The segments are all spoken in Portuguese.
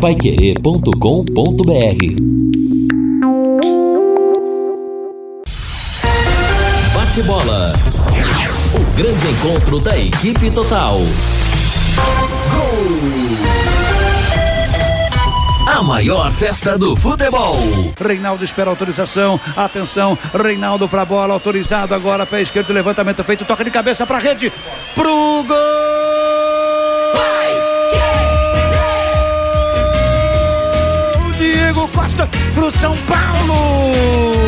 Paiquerê.com.br Bate bola. O grande encontro da equipe total. A maior festa do futebol. Reinaldo espera autorização. Atenção, Reinaldo pra bola, autorizado agora, pé esquerdo, levantamento feito, toca de cabeça pra rede. Pro gol! Pro São Paulo!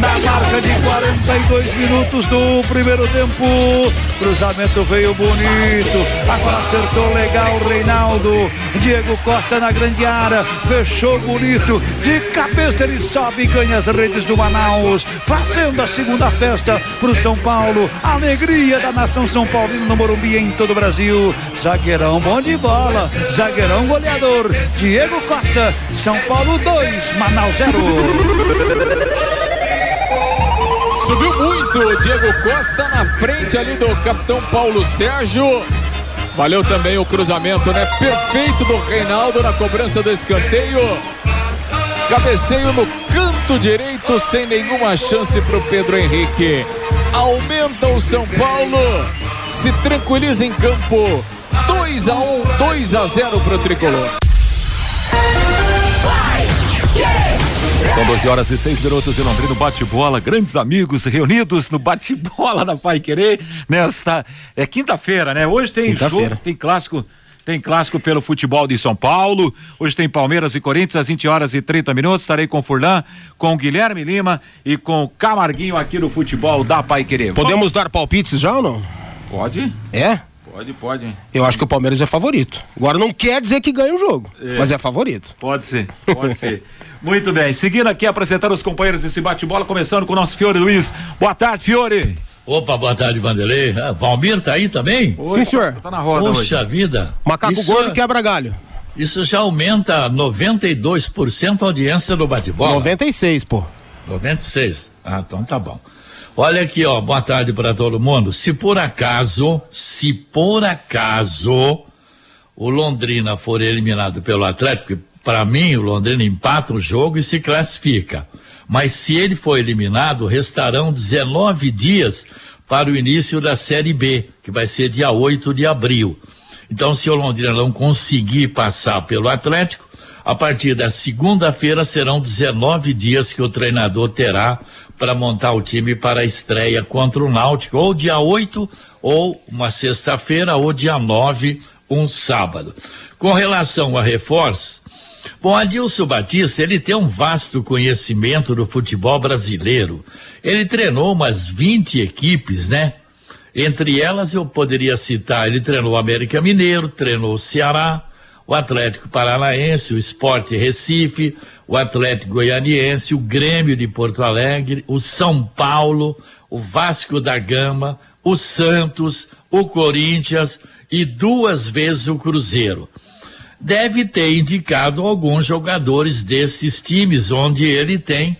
Na marca de 42 minutos do primeiro tempo. Cruzamento veio bonito. Agora acertou legal Reinaldo. Diego Costa na grande área. Fechou bonito. De cabeça ele sobe e ganha as redes do Manaus. Fazendo a segunda festa para o São Paulo. Alegria da nação São Paulino no Morumbi em todo o Brasil. Zagueirão bom de bola. Zagueirão goleador. Diego Costa. São Paulo 2, Manaus 0. Subiu muito o Diego Costa na frente ali do capitão Paulo Sérgio. Valeu também o cruzamento, né? Perfeito do Reinaldo na cobrança do escanteio. Cabeceio no canto direito, sem nenhuma chance para o Pedro Henrique. Aumenta o São Paulo, se tranquiliza em campo. 2 a 1, 2 a 0 para o tricolor. São 12 horas e 6 minutos em Londrina, bate-bola, grandes amigos reunidos no bate-bola da Pai Querer, nesta, é quinta-feira, né? Hoje tem jogo, tem clássico, tem clássico pelo futebol de São Paulo, hoje tem Palmeiras e Corinthians às 20 horas e 30 minutos, estarei com o Furlan, com o Guilherme Lima e com o Camarguinho aqui no futebol da Pai Querer. Podemos Vamos... dar palpites já ou não? Pode. É? Pode, pode. Eu acho que o Palmeiras é favorito. Agora não quer dizer que ganha o jogo, é. mas é favorito. Pode ser, pode ser. Muito bem. Seguindo aqui, apresentar os companheiros desse bate-bola, começando com o nosso Fiore Luiz. Boa tarde, Fiore. Opa, boa tarde, Vanderlei. Ah, Valmir tá aí também? Oi, Sim, senhor. Tá na roda Poxa hoje. vida. Macaco isso, gordo quebra galho. Isso já aumenta 92% a audiência do bate-bola. 96, pô. 96. Ah, então tá bom. Olha aqui, ó, boa tarde para todo mundo. Se por acaso, se por acaso o Londrina for eliminado pelo Atlético, para mim o Londrina empata o jogo e se classifica. Mas se ele for eliminado, restarão 19 dias para o início da Série B, que vai ser dia 8 de abril. Então, se o Londrina não conseguir passar pelo Atlético, a partir da segunda-feira serão 19 dias que o treinador terá para montar o time para a estreia contra o Náutico, ou dia 8, ou uma sexta-feira, ou dia 9, um sábado. Com relação a reforços, bom, Adilson Batista, ele tem um vasto conhecimento do futebol brasileiro. Ele treinou umas 20 equipes, né? Entre elas eu poderia citar, ele treinou o América Mineiro, treinou o Ceará, o Atlético Paranaense, o Esporte Recife, o Atlético Goianiense, o Grêmio de Porto Alegre, o São Paulo, o Vasco da Gama, o Santos, o Corinthians e duas vezes o Cruzeiro. Deve ter indicado alguns jogadores desses times onde ele tem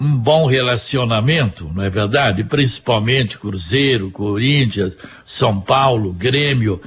um bom relacionamento, não é verdade? Principalmente Cruzeiro, Corinthians, São Paulo, Grêmio.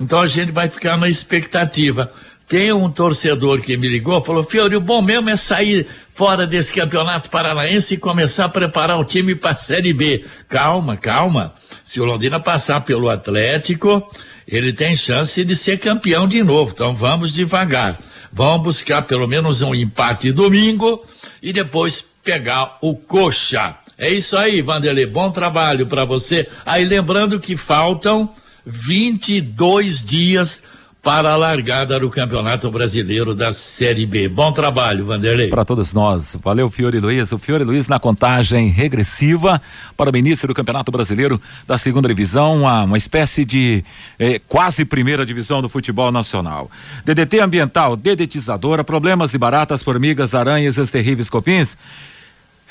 Então a gente vai ficar na expectativa. Tem um torcedor que me ligou, falou, Fiori, o bom mesmo é sair fora desse campeonato paranaense e começar a preparar o time para a Série B. Calma, calma. Se o Londrina passar pelo Atlético, ele tem chance de ser campeão de novo. Então vamos devagar. Vamos buscar pelo menos um empate domingo e depois pegar o coxa. É isso aí, Vanderlei. Bom trabalho para você. Aí lembrando que faltam 22 dias para a largada do Campeonato Brasileiro da Série B. Bom trabalho, Vanderlei. Para todos nós. Valeu, Fiore Luiz. O Fiore Luiz na contagem regressiva para o início do Campeonato Brasileiro da Segunda Divisão, uma, uma espécie de eh, quase primeira divisão do futebol nacional. DDT ambiental, dedetizadora, problemas de baratas, formigas, aranhas, os terríveis copins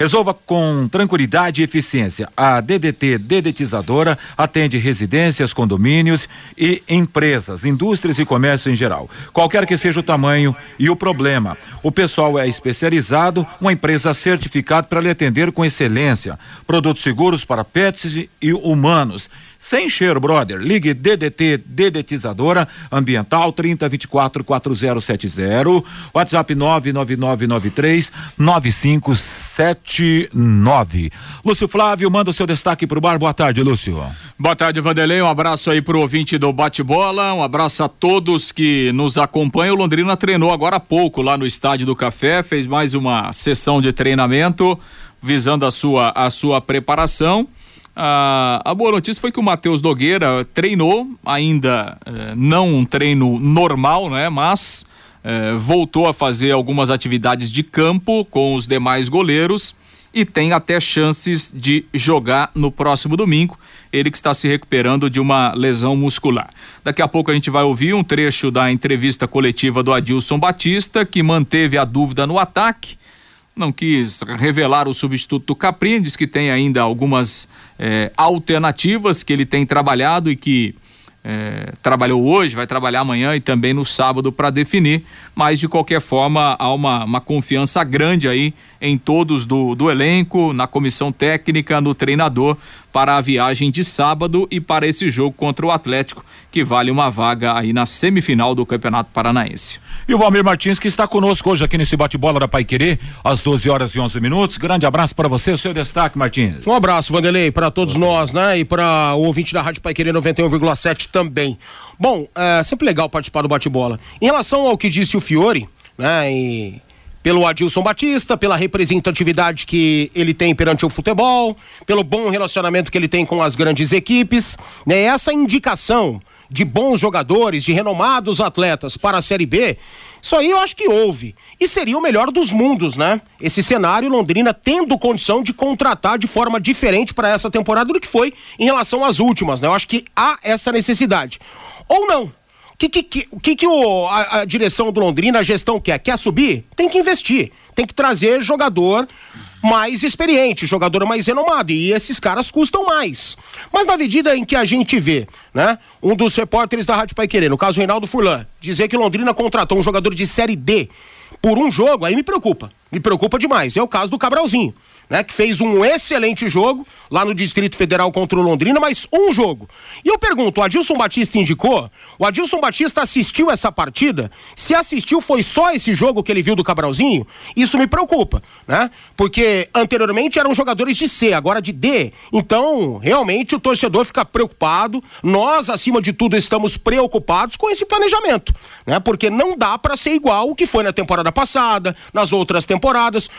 Resolva com tranquilidade e eficiência. A DDT Dedetizadora atende residências, condomínios e empresas, indústrias e comércio em geral. Qualquer que seja o tamanho e o problema, o pessoal é especializado, uma empresa certificada para lhe atender com excelência. Produtos seguros para pets e humanos sem cheiro, brother. Ligue DDT Dedetizadora Ambiental 3024 4070. WhatsApp 99993 9579. Lúcio Flávio, manda o seu destaque pro bar. Boa tarde, Lúcio. Boa tarde, Vanderlei. Um abraço aí pro ouvinte do Bate-Bola. Um abraço a todos que nos acompanham. O Londrina treinou agora há pouco lá no Estádio do Café, fez mais uma sessão de treinamento visando a sua a sua preparação. A, a boa notícia foi que o Matheus Nogueira treinou, ainda eh, não um treino normal, né? Mas eh, voltou a fazer algumas atividades de campo com os demais goleiros e tem até chances de jogar no próximo domingo. Ele que está se recuperando de uma lesão muscular. Daqui a pouco a gente vai ouvir um trecho da entrevista coletiva do Adilson Batista, que manteve a dúvida no ataque não quis revelar o substituto do Caprini, diz que tem ainda algumas eh, alternativas que ele tem trabalhado e que eh, trabalhou hoje, vai trabalhar amanhã e também no sábado para definir, mas de qualquer forma há uma, uma confiança grande aí em todos do, do elenco, na comissão técnica, no treinador, para a viagem de sábado e para esse jogo contra o Atlético, que vale uma vaga aí na semifinal do Campeonato Paranaense. E o Valmir Martins, que está conosco hoje aqui nesse bate-bola da Pai Querer, às 12 horas e 11 minutos. Grande abraço para você, seu destaque, Martins. Um abraço, Vanderlei, para todos nós, né? E para o ouvinte da Rádio Pai Querer 91,7 também. Bom, é sempre legal participar do bate-bola. Em relação ao que disse o Fiore, né? E pelo Adilson Batista, pela representatividade que ele tem perante o futebol, pelo bom relacionamento que ele tem com as grandes equipes, né? Essa indicação de bons jogadores, de renomados atletas para a Série B, isso aí eu acho que houve. E seria o melhor dos mundos, né? Esse cenário, Londrina tendo condição de contratar de forma diferente para essa temporada do que foi em relação às últimas, né? Eu acho que há essa necessidade. Ou não que, que, que, que, que o, a, a, direção do Londrina, a gestão quer? Quer subir? Tem que investir. Tem que trazer jogador mais experiente, jogador mais renomado. E esses caras custam mais. Mas na medida em que a gente vê, né? Um dos repórteres da Rádio Pai Querer, no caso Reinaldo Furlan, dizer que Londrina contratou um jogador de Série D por um jogo, aí me preocupa. Me preocupa demais. É o caso do Cabralzinho né? Que fez um excelente jogo lá no Distrito Federal contra o Londrina, mas um jogo. E eu pergunto, o Adilson Batista indicou? O Adilson Batista assistiu essa partida? Se assistiu, foi só esse jogo que ele viu do Cabralzinho? Isso me preocupa, né? Porque anteriormente eram jogadores de C, agora de D. Então, realmente o torcedor fica preocupado. Nós, acima de tudo, estamos preocupados com esse planejamento, né? Porque não dá para ser igual o que foi na temporada passada, nas outras temporadas.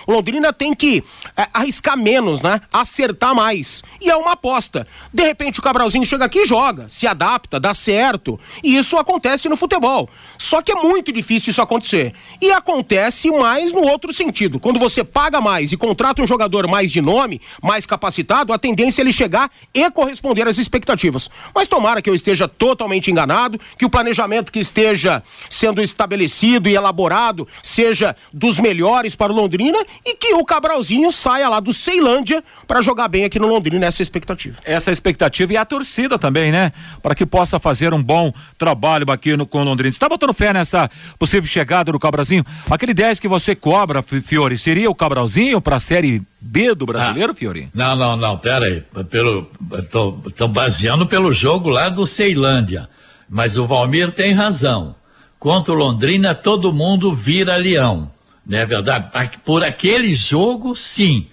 O Londrina tem que é, arriscar menos, né? Acertar mais. E é uma aposta. De repente o Cabralzinho chega aqui e joga, se adapta, dá certo. E isso acontece no futebol. Só que é muito difícil isso acontecer. E acontece mais no outro sentido. Quando você paga mais e contrata um jogador mais de nome, mais capacitado, a tendência é ele chegar e corresponder às expectativas. Mas tomara que eu esteja totalmente enganado, que o planejamento que esteja sendo estabelecido e elaborado seja dos melhores para o Londrina e que o Cabralzinho saia saia lá do Ceilândia para jogar bem aqui no Londrina, essa é a expectativa. Essa é a expectativa e a torcida também, né? Para que possa fazer um bom trabalho aqui no, com o Londrina. Você tá botando fé nessa possível chegada do Cabralzinho? Aquele 10 que você cobra, Fiore, seria o Cabralzinho para a Série B do brasileiro, ah, Fiore? Não, não, não, pera aí. Pelo, tô, baseando pelo jogo lá do Ceilândia. Mas o Valmir tem razão. Contra o Londrina, todo mundo vira leão. Não é verdade? Por aquele jogo, sim.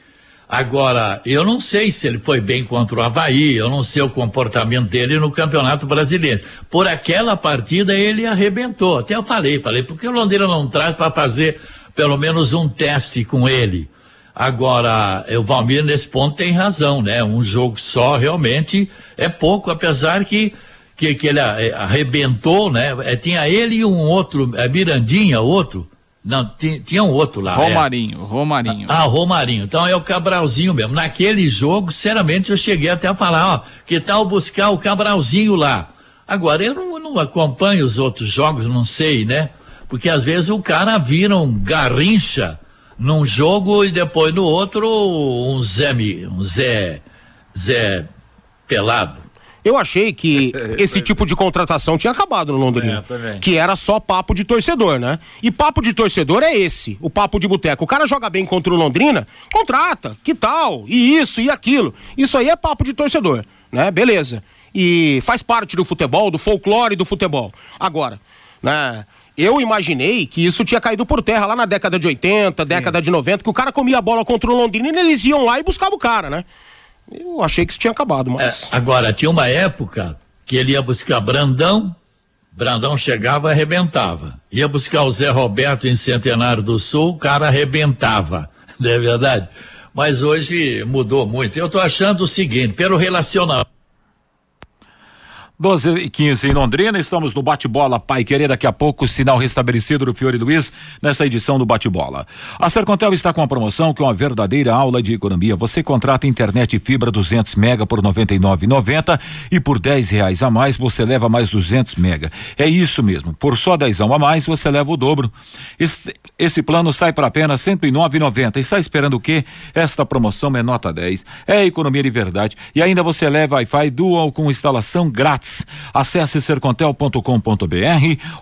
Agora, eu não sei se ele foi bem contra o Havaí, eu não sei o comportamento dele no Campeonato Brasileiro. Por aquela partida ele arrebentou. Até eu falei, falei, porque o Londrina não traz para fazer pelo menos um teste com ele. Agora, o Valmir nesse ponto tem razão, né? Um jogo só realmente é pouco, apesar que que, que ele arrebentou, né? É, tinha ele e um outro, é Mirandinha, outro, não, tinha, um outro lá. Romarinho, é. Romarinho. Ah, Romarinho. Então é o Cabralzinho mesmo. Naquele jogo, sinceramente, eu cheguei até a falar, ó, que tal buscar o Cabralzinho lá? Agora, eu não, não acompanho os outros jogos, não sei, né? Porque às vezes o cara vira um garrincha num jogo e depois no outro um Zé, um Zé, Zé pelado. Eu achei que esse tipo de contratação tinha acabado no Londrina. É, que era só papo de torcedor, né? E papo de torcedor é esse, o papo de boteco. O cara joga bem contra o Londrina, contrata, que tal? E isso e aquilo. Isso aí é papo de torcedor, né? Beleza. E faz parte do futebol, do folclore do futebol. Agora, né? Eu imaginei que isso tinha caído por terra lá na década de 80, Sim. década de 90, que o cara comia a bola contra o Londrina e eles iam lá e buscavam o cara, né? Eu achei que isso tinha acabado, mas. É, agora, tinha uma época que ele ia buscar Brandão, Brandão chegava e arrebentava. Ia buscar o Zé Roberto em Centenário do Sul, o cara arrebentava. Não é verdade? Mas hoje mudou muito. Eu estou achando o seguinte, pelo relacionamento 12 e 15 em Londrina, estamos no bate-bola Pai Querer. Daqui a pouco, sinal restabelecido do Fiore Luiz nessa edição do bate-bola. A Sercontel está com uma promoção que é uma verdadeira aula de economia. Você contrata internet e fibra 200 mega por 99,90 e por 10 reais a mais você leva mais 200 mega. É isso mesmo. Por só 10 a mais você leva o dobro. Esse, plano sai por apenas 109,90. Está esperando o quê? Esta promoção é nota 10. É economia de verdade. E ainda você leva Wi-Fi Dual com instalação grátis Acesse sercontel.com.br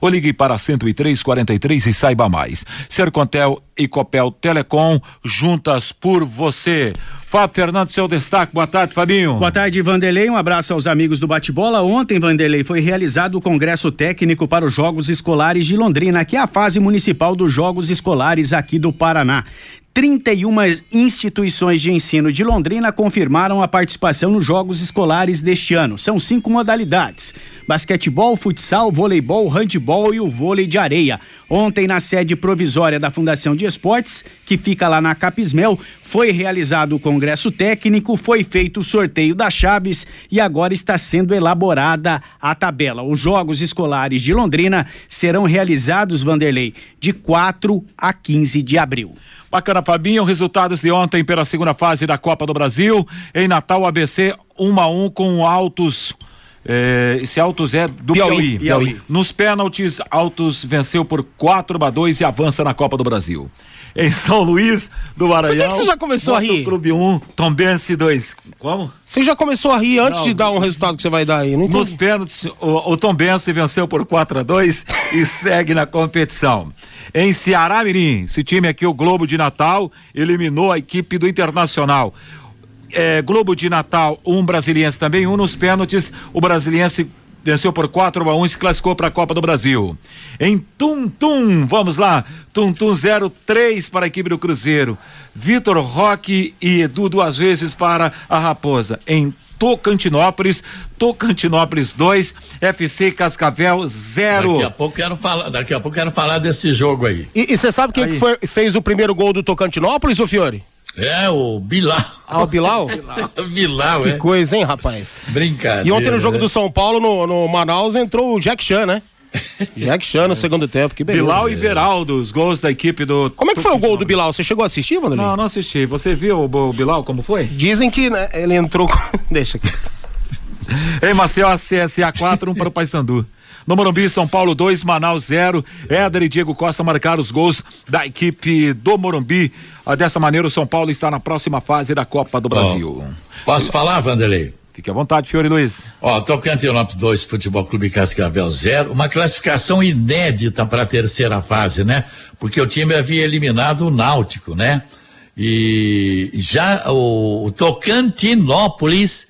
ou ligue para 10343 e saiba mais. Sercontel e Copel Telecom, juntas por você. Fábio Fernando, seu destaque. Boa tarde, Fabinho. Boa tarde, Vanderlei. Um abraço aos amigos do Bate-Bola. Ontem, Vanderlei, foi realizado o Congresso Técnico para os Jogos Escolares de Londrina, que é a fase municipal dos Jogos Escolares aqui do Paraná. 31 instituições de ensino de Londrina confirmaram a participação nos Jogos Escolares deste ano. São cinco modalidades: basquetebol, futsal, voleibol, handebol e o vôlei de areia. Ontem, na sede provisória da Fundação de Esportes, que fica lá na Capismel, foi realizado o congresso técnico, foi feito o sorteio das chaves e agora está sendo elaborada a tabela. Os Jogos Escolares de Londrina serão realizados, Vanderlei, de 4 a 15 de abril. Bacana, Fabinho. Resultados de ontem pela segunda fase da Copa do Brasil. Em Natal, ABC 1 um a 1 um com Altos. É, esse Altos é do Piauí. Piauí. Piauí. Nos pênaltis, Altos venceu por 4 a 2 e avança na Copa do Brasil. Em São Luís do Maranhão. Por que, que você já começou a rir? Clube 1, Tombense 2. Como? Você já começou a rir antes Não, de dar um resultado que você vai dar aí, não Nos pênaltis, o, o Tombense venceu por 4 a 2 e segue na competição. Em Ceará Mirim, esse time aqui, o Globo de Natal, eliminou a equipe do Internacional é, Globo de Natal, um brasiliense também, um nos pênaltis, o brasiliense venceu por 4 a 1 um, e se classificou para a Copa do Brasil. Em Tum Tum, vamos lá, Tum Tum 03 para a equipe do Cruzeiro. Vitor Roque e Edu duas vezes para a Raposa. Em Tocantinópolis, Tocantinópolis 2, FC Cascavel 0. Daqui a pouco quero falar, daqui a pouco quero falar desse jogo aí. E você sabe quem que foi, fez o primeiro gol do Tocantinópolis, ô Fiore? É, o Bilal. Ah, o Bilal? Bilal, Que é. coisa, hein, rapaz? Brincadeira. E ontem no jogo né? do São Paulo, no, no Manaus, entrou o Jack Chan, né? Jack Chan no segundo tempo, que beleza. Bilal e Veraldo, os gols da equipe do. Como é que foi o gol do Bilal? Você chegou a assistir, Vanderlei? Não, não assisti. Você viu o Bilal como foi? Dizem que né, ele entrou. Deixa quieto. Em Maceió, CSA 4, um para o Paysandu. No Morumbi, São Paulo 2, Manaus 0. Éder e Diego Costa marcaram os gols da equipe do Morumbi. Ah, dessa maneira, o São Paulo está na próxima fase da Copa do Brasil. Oh. Posso falar, Vanderlei? Fique à vontade, Fiore Luiz. Ó, Tocantinópolis 2, Futebol Clube Cascavel 0. Uma classificação inédita para a terceira fase, né? Porque o time havia eliminado o Náutico, né? E já o, o Tocantinópolis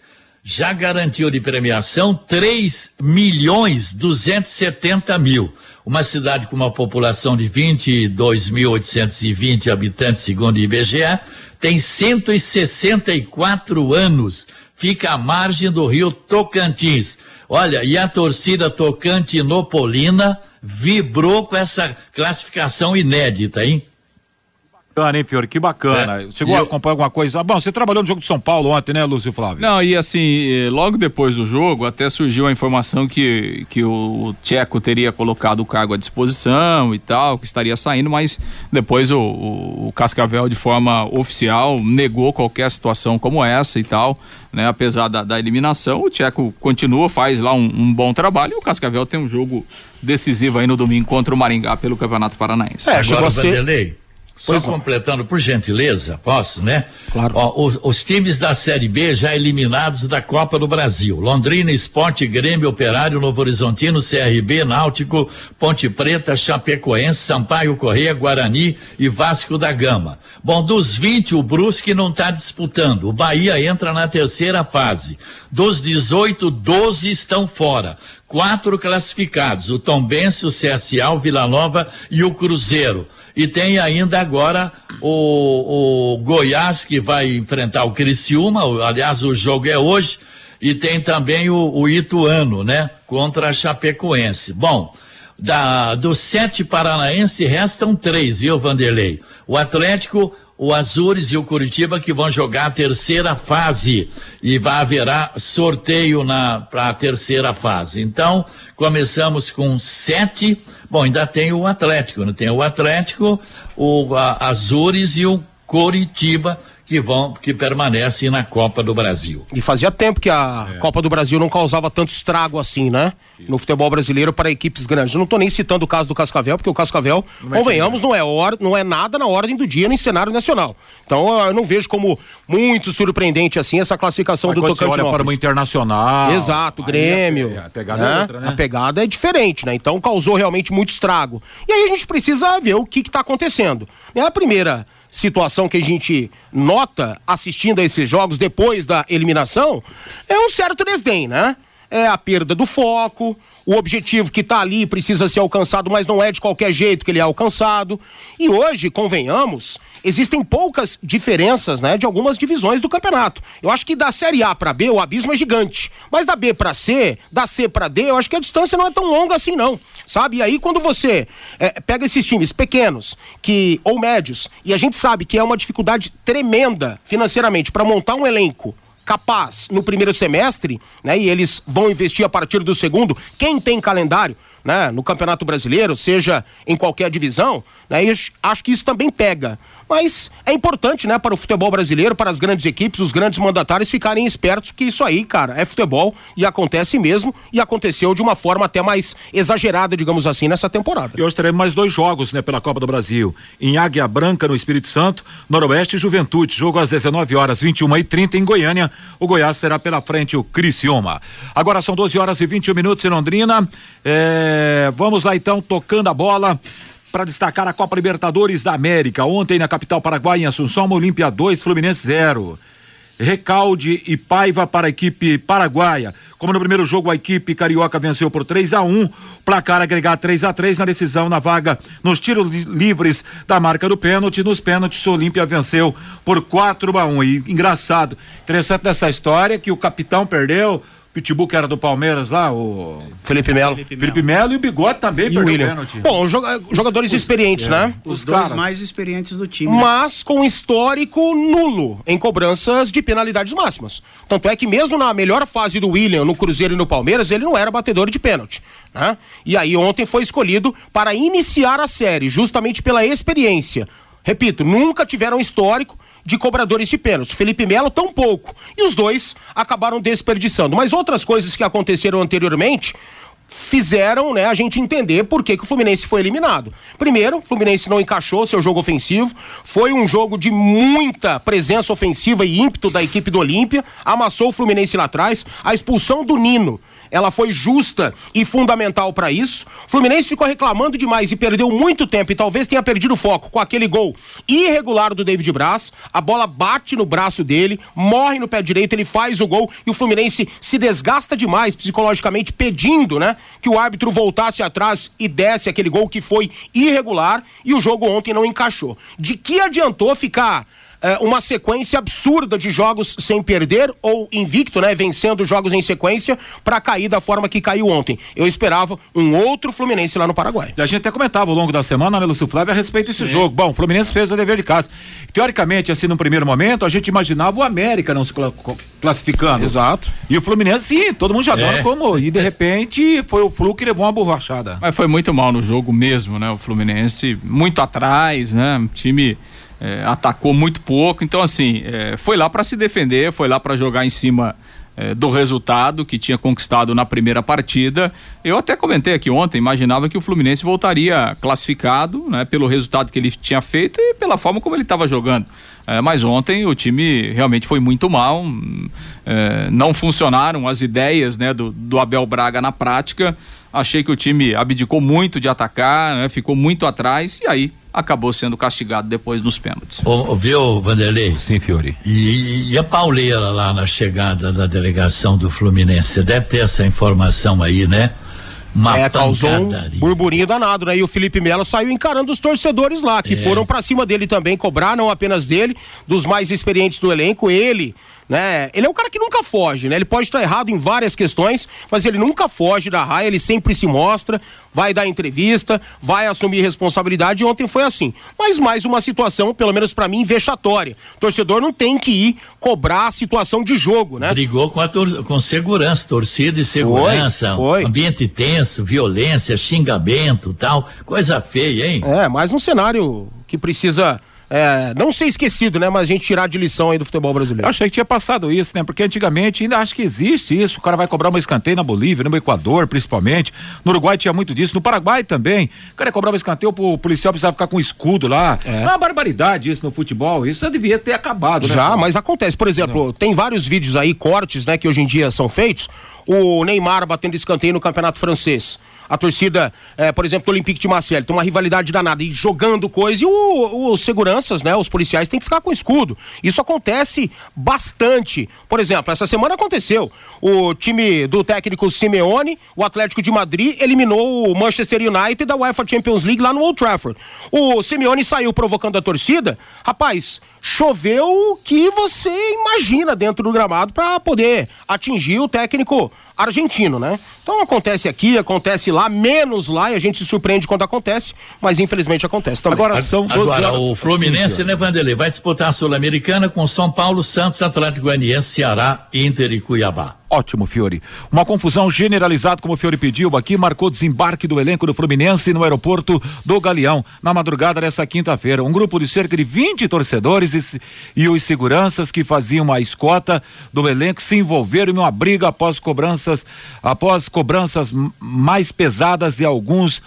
já garantiu de premiação 3 milhões 270 mil. Uma cidade com uma população de 22.820 habitantes, segundo o IBGE, tem 164 anos. Fica à margem do rio Tocantins. Olha, e a torcida tocantinopolina vibrou com essa classificação inédita, hein? Bacana, hein, Fiore? Que bacana. É. Chegou a acompanhar alguma coisa? Ah, bom, você trabalhou no jogo de São Paulo ontem, né, Lúcio Flávio? Não, e assim, logo depois do jogo, até surgiu a informação que, que o Tcheco teria colocado o cargo à disposição e tal, que estaria saindo, mas depois o, o, Cascavel, de forma oficial, negou qualquer situação como essa e tal, né? Apesar da, da eliminação, o Tcheco continua, faz lá um, um bom trabalho e o Cascavel tem um jogo decisivo aí no domingo contra o Maringá pelo Campeonato Paranaense. É, Agora, Vanderlei, Só pois completando, por gentileza, posso, né? Claro. Ó, os, os, times da Série B já eliminados da Copa do Brasil. Londrina, Esporte, Grêmio, Operário, Novo Horizontino, CRB, Náutico, Ponte Preta, Chapecoense, Sampaio Correia, Guarani e Vasco da Gama. Bom, dos 20, o Brusque não está disputando. O Bahia entra na terceira fase. Dos 18, 12 estão fora quatro classificados: o Tombense, o CSA, o Vila Nova e o Cruzeiro. E tem ainda agora o, o Goiás que vai enfrentar o Criciúma, aliás, o jogo é hoje, e tem também o, o Ituano, né? Contra a Chapecoense. Bom, da, dos sete paranaenses restam três, viu, Vanderlei? O Atlético, o Azures e o Curitiba que vão jogar a terceira fase e vai haverá sorteio na para a terceira fase. Então, começamos com sete. Bom, ainda tem o Atlético, né? Tem o Atlético, o a, Azures e o Curitiba que vão que permanecem na Copa do Brasil. E fazia tempo que a é. Copa do Brasil não causava tanto estrago assim, né? No futebol brasileiro para equipes grandes. Eu não estou nem citando o caso do Cascavel, porque o Cascavel, não convenhamos, não é hora, não é nada na ordem do dia no cenário nacional. Então eu não vejo como muito surpreendente assim essa classificação Mas do Tocantins. olha para uma internacional. Exato, Grêmio. A, a pegada é né? é outra, né? A pegada é diferente, né? Então causou realmente muito estrago. E aí a gente precisa ver o que está acontecendo. É a primeira situação que a gente nota assistindo a esses jogos depois da eliminação é um certo desdém, né? É a perda do foco, o objetivo que está ali precisa ser alcançado, mas não é de qualquer jeito que ele é alcançado. E hoje, convenhamos, existem poucas diferenças, né, de algumas divisões do campeonato. Eu acho que da Série A para B o abismo é gigante, mas da B para C, da C para D, eu acho que a distância não é tão longa assim não, sabe? E aí quando você é, pega esses times pequenos, que ou médios, e a gente sabe que é uma dificuldade tremenda financeiramente para montar um elenco capaz no primeiro semestre, né? E eles vão investir a partir do segundo. Quem tem calendário, né? No Campeonato Brasileiro, seja em qualquer divisão, né? E acho que isso também pega. Mas é importante, né, para o futebol brasileiro, para as grandes equipes, os grandes mandatários ficarem espertos que isso aí, cara, é futebol e acontece mesmo e aconteceu de uma forma até mais exagerada, digamos assim, nessa temporada. E hoje teremos mais dois jogos, né, pela Copa do Brasil. Em Águia Branca, no Espírito Santo, Noroeste e Juventude. Jogo às 19 horas, 21 e 30 em Goiânia. O Goiás terá pela frente o Criciúma. Agora são 12 horas e 21 minutos em Londrina. É, vamos lá então, tocando a bola para destacar a Copa Libertadores da América. Ontem na capital paraguaia, em Assunção, Olímpia 2, Fluminense 0. Recalde e Paiva para a equipe paraguaia. Como no primeiro jogo a equipe carioca venceu por 3 a 1, placar agregar 3 a 3 na decisão na vaga nos tiros livres da marca do pênalti. Nos pênaltis o Olímpia venceu por 4 a 1. E engraçado, interessante dessa história que o capitão perdeu, Pitbull que era do Palmeiras lá, o Felipe Melo. Felipe Melo e o Bigode também e perdeu o pênalti. Bom, jogadores os, experientes, é. né? Os, os dois caras. mais experientes do time. Mas com histórico nulo em cobranças de penalidades máximas. Tanto é que mesmo na melhor fase do William no Cruzeiro e no Palmeiras, ele não era batedor de pênalti. Né? E aí ontem foi escolhido para iniciar a série, justamente pela experiência. Repito, nunca tiveram histórico de cobradores de pênaltis. Felipe Melo tão pouco. E os dois acabaram desperdiçando. Mas outras coisas que aconteceram anteriormente fizeram né, a gente entender por que, que o Fluminense foi eliminado. Primeiro, o Fluminense não encaixou seu jogo ofensivo, foi um jogo de muita presença ofensiva e ímpeto da equipe do Olímpia, amassou o Fluminense lá atrás, a expulsão do Nino ela foi justa e fundamental para isso. O Fluminense ficou reclamando demais e perdeu muito tempo e talvez tenha perdido o foco com aquele gol irregular do David Braz. A bola bate no braço dele, morre no pé direito, ele faz o gol e o Fluminense se desgasta demais psicologicamente pedindo, né, que o árbitro voltasse atrás e desse aquele gol que foi irregular e o jogo ontem não encaixou. De que adiantou ficar é, uma sequência absurda de jogos sem perder ou invicto, né? Vencendo jogos em sequência para cair da forma que caiu ontem. Eu esperava um outro Fluminense lá no Paraguai. A gente até comentava ao longo da semana, né, Lúcio Flávio, a respeito desse Sim. jogo. Bom, o Fluminense fez o dever de casa. Teoricamente, assim, no primeiro momento, a gente imaginava o América não se classificando. Exato. E o Fluminense, sim, todo mundo já é. como. E de repente foi o Flu que levou uma borrachada. Mas foi muito mal no jogo mesmo, né? O Fluminense muito atrás, né? Time é, atacou muito pouco. Então, assim, é, foi lá para se defender, foi lá para jogar em cima eh, do resultado que tinha conquistado na primeira partida. Eu até comentei aqui ontem, imaginava que o Fluminense voltaria classificado, né, pelo resultado que ele tinha feito e pela forma como ele estava jogando. É, mas ontem o time realmente foi muito mal, é, não funcionaram as ideias né, do, do Abel Braga na prática. Achei que o time abdicou muito de atacar, né, ficou muito atrás e aí acabou sendo castigado depois nos pênaltis. Viu, Vanderlei? Sim, Fiore. E, e, a pauleira lá na chegada da delegação do Fluminense, você deve ter essa informação aí, né? Uma é, causou um burburinho danado, né? E o Felipe Melo saiu encarando os torcedores lá, que é. foram para cima dele também, cobrar não apenas dele, dos mais experientes do elenco, ele né? Ele é um cara que nunca foge, né? Ele pode estar errado em várias questões, mas ele nunca foge da raia, ele sempre se mostra, vai dar entrevista, vai assumir responsabilidade. E ontem foi assim. Mas mais uma situação, pelo menos para mim, vexatória. O torcedor não tem que ir cobrar a situação de jogo, né? Brigou com, a com segurança, torcida e segurança, foi, foi. ambiente tenso, violência, xingamento, tal, coisa feia, hein? É, mais um cenário que precisa é, não ser esquecido, né? Mas a gente tirar de lição aí do futebol brasileiro. Eu achei que tinha passado isso, né? Porque antigamente ainda acho que existe isso. O cara vai cobrar uma escanteio na Bolívia, no Equador, principalmente. No Uruguai tinha muito disso. No Paraguai também. O cara ia cobrar uma escanteio, o policial precisava ficar com escudo lá. É. é uma barbaridade isso no futebol. Isso já devia ter acabado, né? Já, mas acontece. Por exemplo, não. tem vários vídeos aí, cortes, né? Que hoje em dia são feitos. O Neymar batendo escanteio no Campeonato Francês a torcida, é, por exemplo, do Olympique de Marseille, tem uma rivalidade danada e jogando coisa, e o, os seguranças, né, os policiais têm que ficar com escudo. Isso acontece bastante. Por exemplo, essa semana aconteceu. O time do técnico Simeone, o Atlético de Madrid, eliminou o Manchester United da UEFA Champions League lá no Old Trafford. O Simeone saiu provocando a torcida. Rapaz, choveu o que você imagina dentro do gramado para poder atingir o técnico argentino, né? Então acontece aqui, acontece lá, menos lá, e a gente se surpreende quando acontece, mas infelizmente acontece também. Agora são Agora, o Fluminense, né, Vanderlei, vai disputar a Sul-Americana com São Paulo, Santos, Atlético Goianiense, Ceará, Inter e Cuiabá. Ótimo, Fiore. Uma confusão generalizada, como o Fiore pediu aqui, marcou desembarque do elenco do Fluminense no aeroporto do Galeão, na madrugada dessa quinta-feira. Um grupo de cerca de 20 torcedores e, e os seguranças que faziam a escota do elenco se envolveram em uma briga após cobranças, após cobranças mais pesadas de alguns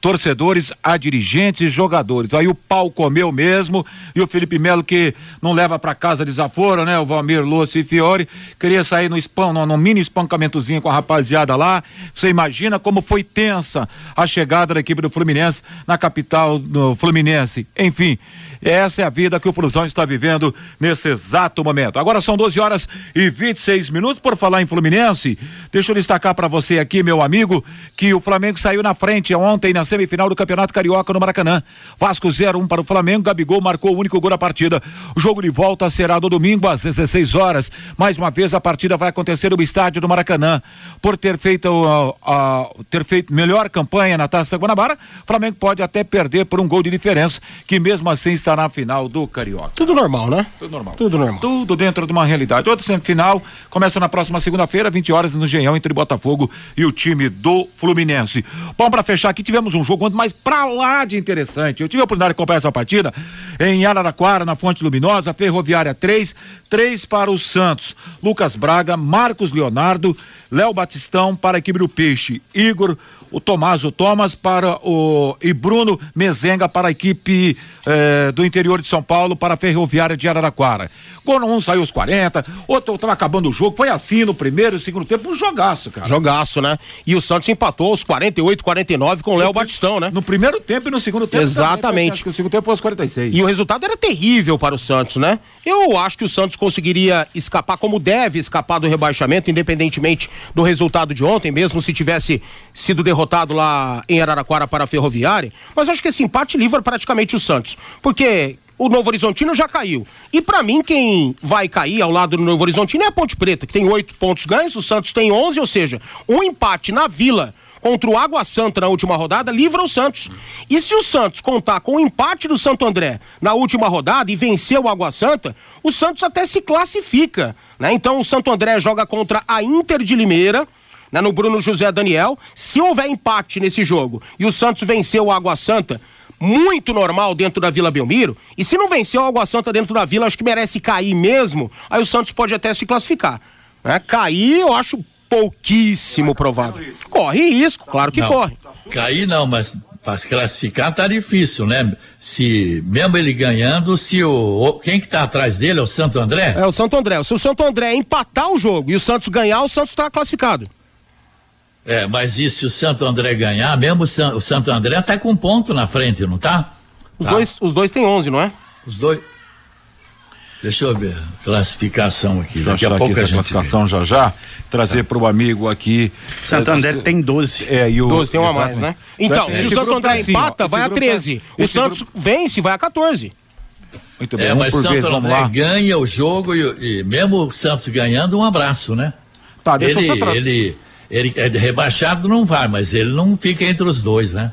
torcedores a dirigentes e jogadores. Aí o pau comeu mesmo e o Felipe Melo que não leva para casa desaforo, né? O Valmir Lúcio e Fiore queria sair no spam, no, no, mini espancamentozinho com a rapaziada lá. Você imagina como foi tensa a chegada da equipe do Fluminense na capital do Fluminense. Enfim, essa é a vida que o Flusão está vivendo nesse exato momento. Agora são 12 horas e 26 minutos por falar em Fluminense. Deixa eu destacar para você aqui, meu amigo, que o Flamengo saiu na frente ontem na semifinal do Campeonato Carioca no Maracanã. Vasco 0-1 para o Flamengo, Gabigol marcou o único gol da partida. O jogo de volta será no domingo às 16 horas. Mais uma vez a partida vai acontecer no estádio do Maracanã. Por ter feito uh, uh, ter feito melhor campanha na Taça Guanabara, Flamengo pode até perder por um gol de diferença, que mesmo assim está na final do Carioca. Tudo normal, né? Tudo normal. Tudo normal. Tudo dentro de uma realidade. Outra semifinal começa na próxima segunda-feira, 20 horas no Genhão entre Botafogo e o time do Fluminense. Bom, para fechar aqui tivemos um jogo mais pra lá de interessante. Eu tive a oportunidade de acompanhar essa partida em Araraquara, na Fonte Luminosa, Ferroviária 3, 3 para o Santos. Lucas Braga, Marcos Leonardo, Léo Batistão para a equipe do Peixe, Igor o Tomás o Thomas para o e Bruno Mezenga para a equipe eh, do interior de São Paulo para a Ferroviária de Araraquara. Quando um saiu aos 40, outro estava acabando o jogo, foi assim no primeiro e segundo tempo, um jogaço, cara. Jogaço, né? E o Santos empatou aos 48, 49 com o Léo Batistão, né? No primeiro tempo e no segundo tempo. Exatamente. Também, o segundo tempo foi aos 46. E o resultado era terrível para o Santos, né? Eu acho que o Santos conseguiria escapar como deve escapar do rebaixamento, independentemente do resultado de ontem, mesmo se tivesse sido derrotado lá em Araraquara para a Ferroviária, mas acho que esse empate livra praticamente o Santos. Porque o Novo Horizontino já caiu. E para mim, quem vai cair ao lado do Novo Horizontino é a Ponte Preta, que tem oito pontos ganhos, o Santos tem onze, ou seja, um empate na Vila contra o Água Santa na última rodada livra o Santos. E se o Santos contar com o empate do Santo André na última rodada e vencer o Água Santa, o Santos até se classifica. Né? Então o Santo André joga contra a Inter de Limeira né, no Bruno José Daniel. Se houver empate nesse jogo e o Santos venceu o Água Santa, muito normal dentro da Vila Belmiro, e se não venceu o Água Santa dentro da Vila, acho que merece cair mesmo, aí o Santos pode até se classificar. É, cair eu acho pouquíssimo provável. Corre risco, claro que não, corre. Cair não, mas para se classificar tá difícil, né? Se mesmo ele ganhando, se o quem que tá atrás dele é o Santo André? É o Santo André. Se o Santo André empatar o jogo e o Santos ganhar, o Santos está classificado. É, mas e se o Santo André ganhar, mesmo o Santo André tá com ponto na frente, não tá? Os tá. dois, os dois têm 11, não é? Os dois Deixa eu ver, classificação aqui. Daqui a pouco a gente classificação vê. já já, trazer para o amigo aqui. Santander é, tem 12. É, e o 12 tem uma mais, né? Então, se o Santo André tá assim, empata, vai a 13. Tá, o Santos grupo... vence, vai a 14. Muito bem, é, mas por Santo vez, André lá. ganha o jogo e, e, mesmo o Santos ganhando, um abraço, né? Tá, deixa ele, eu só ele, ele é rebaixado não vai, mas ele não fica entre os dois, né?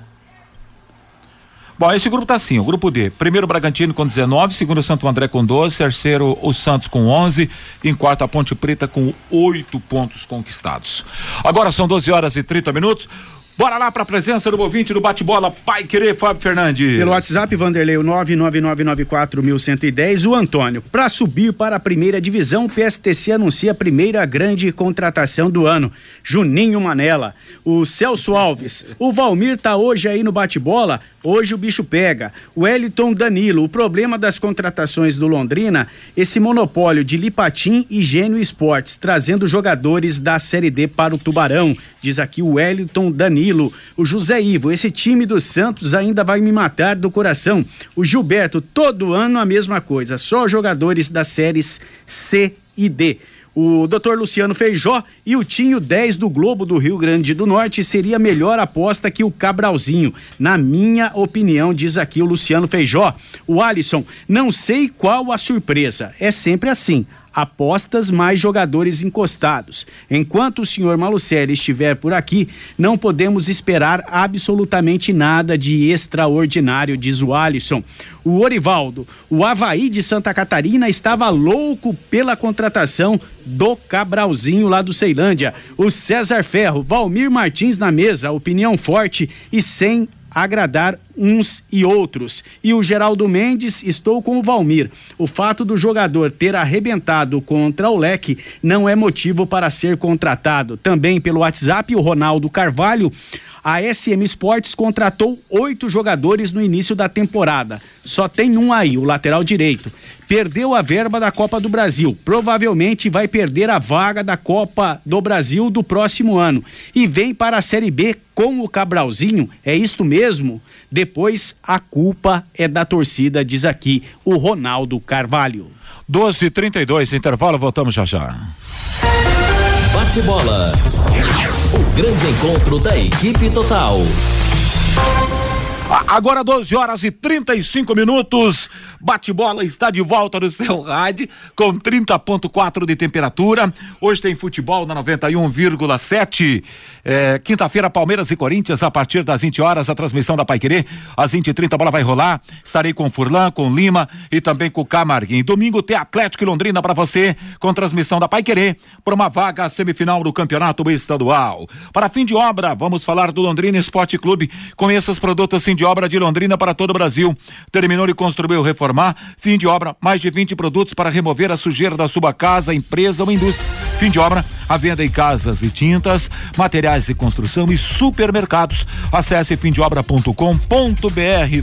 Bom, esse grupo tá assim, o grupo D, primeiro Bragantino com 19, segundo Santo André com 12, terceiro o Santos com 11, em quarto a Ponte Preta com oito pontos conquistados. Agora são 12 horas e 30 minutos. Bora lá para a presença do ouvinte do bate-bola Pai Querer, Fábio Fernandes. Pelo WhatsApp, Vanderlei, o 99994110, o Antônio. Para subir para a primeira divisão, o PSTC anuncia a primeira grande contratação do ano. Juninho Manela. O Celso Alves. O Valmir tá hoje aí no bate-bola. Hoje o bicho pega. O Eliton Danilo. O problema das contratações do Londrina, esse monopólio de Lipatim e Gênio Esportes, trazendo jogadores da Série D para o Tubarão. Diz aqui o Wellington Danilo. O José Ivo, esse time do Santos ainda vai me matar do coração. O Gilberto, todo ano a mesma coisa, só jogadores das séries C e D. O Dr. Luciano Feijó e o Tinho 10 do Globo do Rio Grande do Norte seria melhor aposta que o Cabralzinho, na minha opinião, diz aqui o Luciano Feijó. O Alisson, não sei qual a surpresa, é sempre assim apostas mais jogadores encostados. Enquanto o senhor Malucelli estiver por aqui, não podemos esperar absolutamente nada de extraordinário, diz o Alisson. O Orivaldo, o Havaí de Santa Catarina estava louco pela contratação do Cabralzinho lá do Ceilândia. O César Ferro, Valmir Martins na mesa, opinião forte e sem agradar uns e outros. E o Geraldo Mendes, estou com o Valmir. O fato do jogador ter arrebentado contra o leque não é motivo para ser contratado. Também pelo WhatsApp, o Ronaldo Carvalho a SM Sports contratou oito jogadores no início da temporada. Só tem um aí, o lateral direito. Perdeu a verba da Copa do Brasil. Provavelmente vai perder a vaga da Copa do Brasil do próximo ano. E vem para a Série B com o Cabralzinho. É isto mesmo? Depois a culpa é da torcida, diz aqui o Ronaldo Carvalho. 12:32 intervalo, voltamos já já. Bate bola. O grande encontro da equipe total. Agora 12 horas e 35 minutos. Bate-bola está de volta no seu rádio com 30.4 de temperatura. Hoje tem futebol na 91,7. É, Quinta-feira, Palmeiras e Corinthians, a partir das 20 horas, a transmissão da Paiquerê. Às 20 e 30 a bola vai rolar. Estarei com Furlan, com Lima e também com Camarguinho. Domingo tem Atlético e Londrina para você, com transmissão da Paiquerê, por uma vaga semifinal do Campeonato Estadual. Para fim de obra, vamos falar do Londrina Esporte Clube. Conheça os produtos fim de obra de Londrina para todo o Brasil. Terminou e construiu reformar. Fim de obra, mais de 20 produtos para remover a sujeira da sua casa, empresa ou indústria. Fim de obra, a venda em casas de tintas, materiais de construção e supermercados. Acesse fimdeobra.com.br,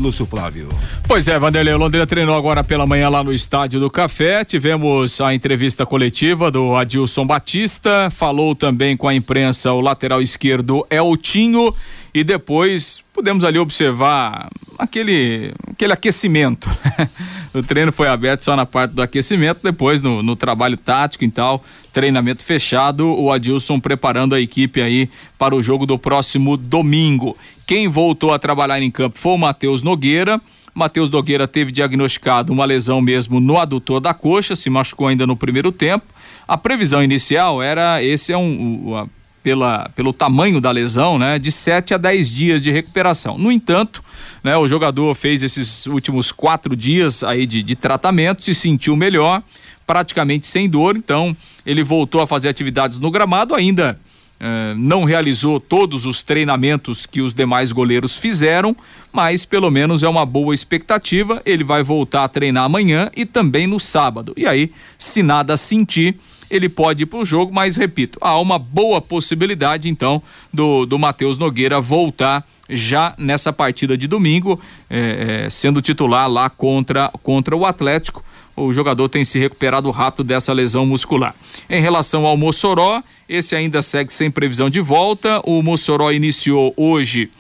Lúcio Flávio. Pois é, Vanderlei, Londrina treinou agora pela manhã lá no Estádio do Café. Tivemos a entrevista coletiva do Adilson Batista, falou também com a imprensa o lateral esquerdo Eltinho e depois pudemos ali observar aquele, aquele aquecimento. o treino foi aberto só na parte do aquecimento, depois no, no trabalho tático e tal, treinamento fechado, o Adilson preparando a equipe aí para o jogo do próximo domingo. Quem voltou a trabalhar em campo foi o Matheus Nogueira. Matheus Nogueira teve diagnosticado uma lesão mesmo no adutor da coxa, se machucou ainda no primeiro tempo. A previsão inicial era esse é um, pela, pelo tamanho da lesão, né, de 7 a 10 dias de recuperação. No entanto, né, o jogador fez esses últimos quatro dias aí de, de tratamento, se sentiu melhor, praticamente sem dor, então ele voltou a fazer atividades no gramado, ainda eh, não realizou todos os treinamentos que os demais goleiros fizeram, mas pelo menos é uma boa expectativa. Ele vai voltar a treinar amanhã e também no sábado. E aí, se nada sentir, ele pode ir para o jogo, mas repito, há uma boa possibilidade então do, do Matheus Nogueira voltar já nessa partida de domingo, é, é, sendo titular lá contra, contra o Atlético. O jogador tem se recuperado rápido dessa lesão muscular. Em relação ao Mossoró, esse ainda segue sem previsão de volta. O Mossoró iniciou hoje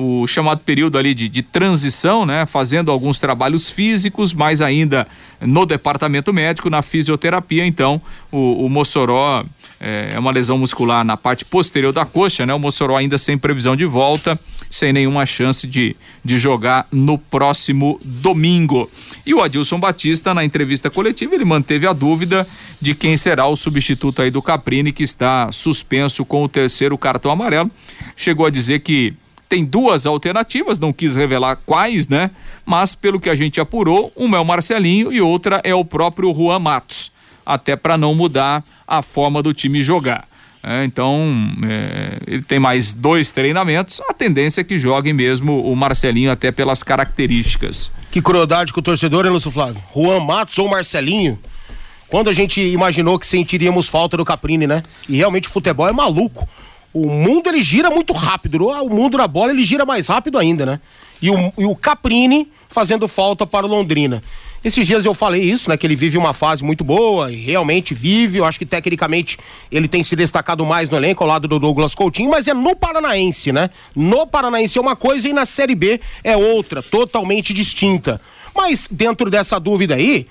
o chamado período ali de, de transição, né? Fazendo alguns trabalhos físicos, mas ainda no departamento médico, na fisioterapia. Então, o, o Mossoró é, é uma lesão muscular na parte posterior da coxa, né? O Mossoró ainda sem previsão de volta, sem nenhuma chance de, de jogar no próximo domingo. E o Adilson Batista, na entrevista coletiva, ele manteve a dúvida de quem será o substituto aí do Caprini, que está suspenso com o terceiro cartão amarelo. Chegou a dizer que tem duas alternativas, não quis revelar quais, né? Mas pelo que a gente apurou, uma é o Marcelinho e outra é o próprio Juan Matos, até para não mudar a forma do time jogar. É, então, é, ele tem mais dois treinamentos. A tendência é que jogue mesmo o Marcelinho, até pelas características. Que crueldade com o torcedor, hein, Lúcio Flávio? Juan Matos ou Marcelinho? Quando a gente imaginou que sentiríamos falta do Caprini, né? E realmente o futebol é maluco o mundo ele gira muito rápido. O mundo da bola ele gira mais rápido ainda, né? E o, e o Caprini fazendo falta para o Londrina. Esses dias eu falei isso, né? Que ele vive uma fase muito boa e realmente vive. Eu acho que tecnicamente ele tem se destacado mais no elenco ao lado do Douglas Coutinho, mas é no Paranaense, né? No Paranaense é uma coisa e na Série B é outra, totalmente distinta. Mas dentro dessa dúvida aí,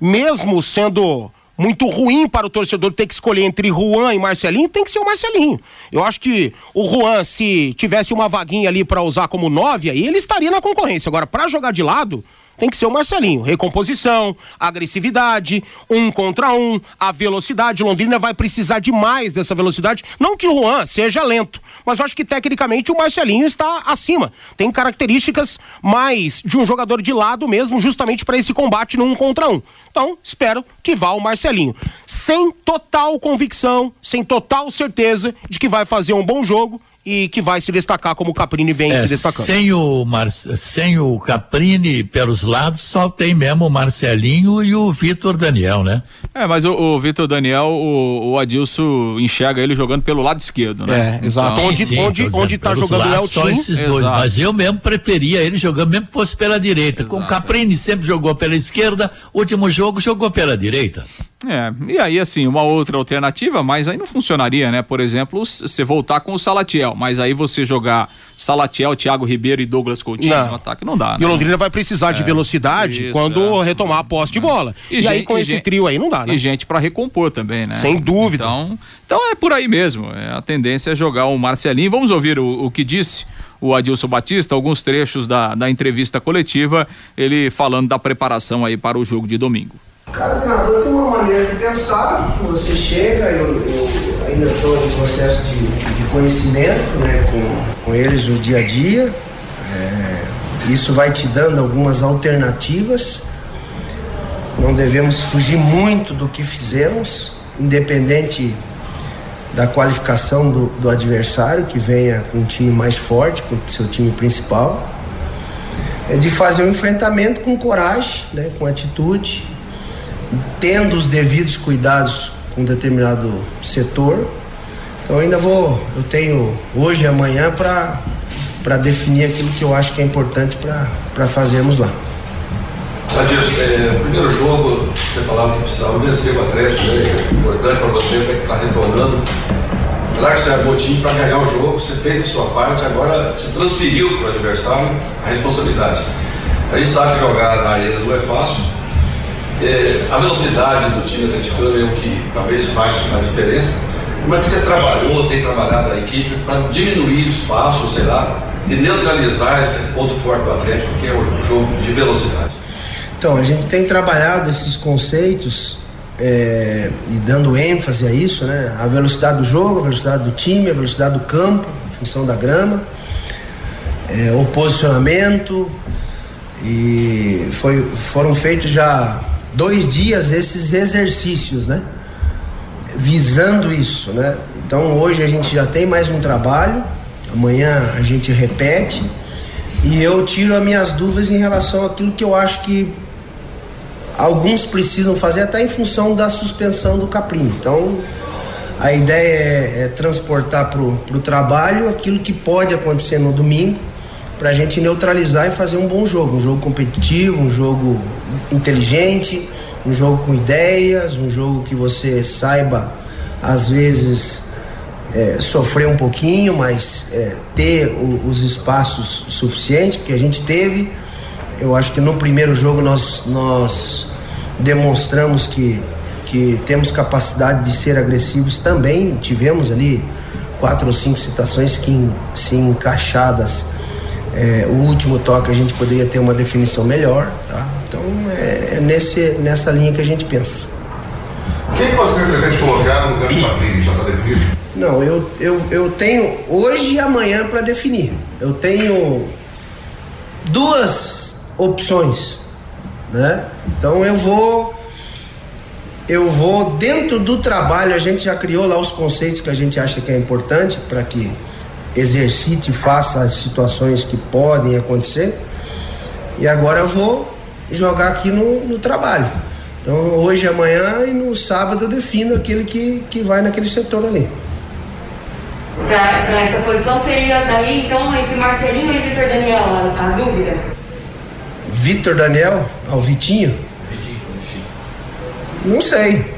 mesmo sendo muito ruim para o torcedor ter que escolher entre Juan e Marcelinho, tem que ser o Marcelinho. Eu acho que o Juan, se tivesse uma vaguinha ali para usar como nove, aí ele estaria na concorrência. Agora, para jogar de lado, tem que ser o Marcelinho. Recomposição, agressividade, um contra um, a velocidade. Londrina vai precisar demais dessa velocidade. Não que o Juan seja lento, mas eu acho que tecnicamente o Marcelinho está acima. Tem características mais de um jogador de lado mesmo, justamente para esse combate no um contra um. Então, espero que vá o Marcelinho. Sem total convicção, sem total certeza de que vai fazer um bom jogo e que vai se destacar como o Caprini vem é, se destacando. Sem o, Mar... sem o Caprini pelos lados, só tem mesmo o Marcelinho e o Vitor Daniel, né? É, mas o, o Vitor Daniel, o, o, Adilson enxerga ele jogando pelo lado esquerdo, né? É, exato. Então, onde, sim, onde, onde tá jogando o Elton. Mas eu mesmo preferia ele jogando, mesmo que fosse pela direita. Exato. Com o Caprini sempre jogou pela esquerda, último jogo jogou pela direita. É, e aí assim, uma outra alternativa, mas aí não funcionaria, né? Por exemplo, você voltar com o Salatiel, mas aí você jogar Salatiel, Thiago Ribeiro e Douglas Coutinho não. no ataque não dá, E né? o Londrina vai precisar é, de velocidade isso, quando é. retomar a posse de bola. E, e gente, aí com e esse gente, trio aí não dá, né? E gente para recompor também, né? Sem dúvida. Então, então é por aí mesmo. É, a tendência é jogar o Marcelinho. Vamos ouvir o, o que disse o Adilson Batista, alguns trechos da, da entrevista coletiva, ele falando da preparação aí para o jogo de domingo. Cada treinador tem uma maneira de pensar, você chega, eu, eu ainda estou em processo de, de conhecimento né, com, com eles no dia a dia. É, isso vai te dando algumas alternativas. Não devemos fugir muito do que fizemos, independente da qualificação do, do adversário, que venha com um time mais forte, com o seu time principal. É de fazer um enfrentamento com coragem, né, com atitude, tendo os devidos cuidados com determinado setor. Então ainda vou, eu tenho hoje e amanhã para definir aquilo que eu acho que é importante para fazermos lá. Adilson, é, primeiro jogo, você falava que precisava vencer o Atlético, né? Importante para você que está retornando. Claro que você é time para ganhar o jogo, você fez a sua parte, agora você transferiu para o adversário a responsabilidade. A gente sabe jogar na arena não é fácil, é, a velocidade do time atleticano é o que talvez faça a diferença. Como é que você trabalhou, tem trabalhado a equipe para diminuir o espaço, sei lá, e neutralizar esse ponto forte do Atlético, que é o jogo de velocidade? Então, a gente tem trabalhado esses conceitos é, e dando ênfase a isso, né? A velocidade do jogo, a velocidade do time, a velocidade do campo, em função da grama, é, o posicionamento. E foi, foram feitos já dois dias esses exercícios, né? Visando isso, né? Então hoje a gente já tem mais um trabalho, amanhã a gente repete e eu tiro as minhas dúvidas em relação àquilo que eu acho que alguns precisam fazer até em função da suspensão do Caprini. Então, a ideia é, é transportar para o trabalho aquilo que pode acontecer no domingo, para a gente neutralizar e fazer um bom jogo, um jogo competitivo, um jogo inteligente, um jogo com ideias, um jogo que você saiba, às vezes, é, sofrer um pouquinho, mas é, ter o, os espaços suficientes, porque a gente teve. Eu acho que no primeiro jogo nós, nós demonstramos que, que temos capacidade de ser agressivos também. Tivemos ali quatro ou cinco situações que, se encaixadas, é, o último toque a gente poderia ter uma definição melhor. Tá? Então é, é nesse, nessa linha que a gente pensa. Quem você pretende colocar no lugar do Fabrini? Já está definido? Não, eu, eu, eu tenho hoje e amanhã para definir. Eu tenho duas opções, né? Então eu vou eu vou dentro do trabalho, a gente já criou lá os conceitos que a gente acha que é importante para que exercite e faça as situações que podem acontecer. E agora eu vou jogar aqui no, no trabalho. Então hoje, amanhã e no sábado eu defino aquele que, que vai naquele setor ali. Para essa posição seria daí então entre Marcelinho e Vitor Daniel a, a dúvida? Vitor Daniel ao Vitinho? Vitinho, Não sei.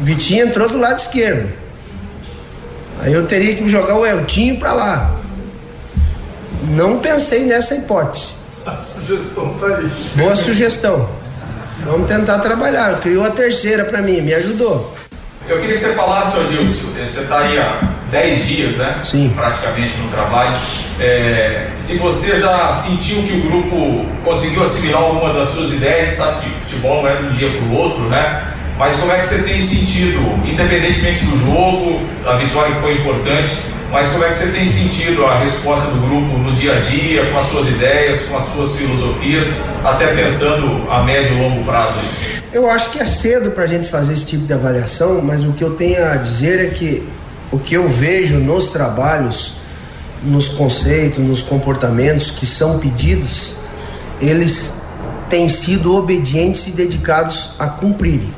Vitinho entrou do lado esquerdo. Aí eu teria que jogar o Eltinho para lá. Não pensei nessa hipótese. A sugestão tá aí. Boa sugestão. Vamos tentar trabalhar. Criou a terceira para mim, me ajudou. Eu queria que você falasse, Odilson, eh, você está aí há 10 dias, né? Sim. Praticamente no trabalho. É, se você já sentiu que o grupo conseguiu assimilar alguma das suas ideias, sabe que futebol não é de um dia para o outro, né? Mas como é que você tem sentido, independentemente do jogo, da vitória que foi importante, mas como é que você tem sentido a resposta do grupo no dia a dia, com as suas ideias, com as suas filosofias, até pensando a médio e longo prazo? Eu acho que é cedo para a gente fazer esse tipo de avaliação, mas o que eu tenho a dizer é que o que eu vejo nos trabalhos, nos conceitos, nos comportamentos que são pedidos, eles têm sido obedientes e dedicados a cumprirem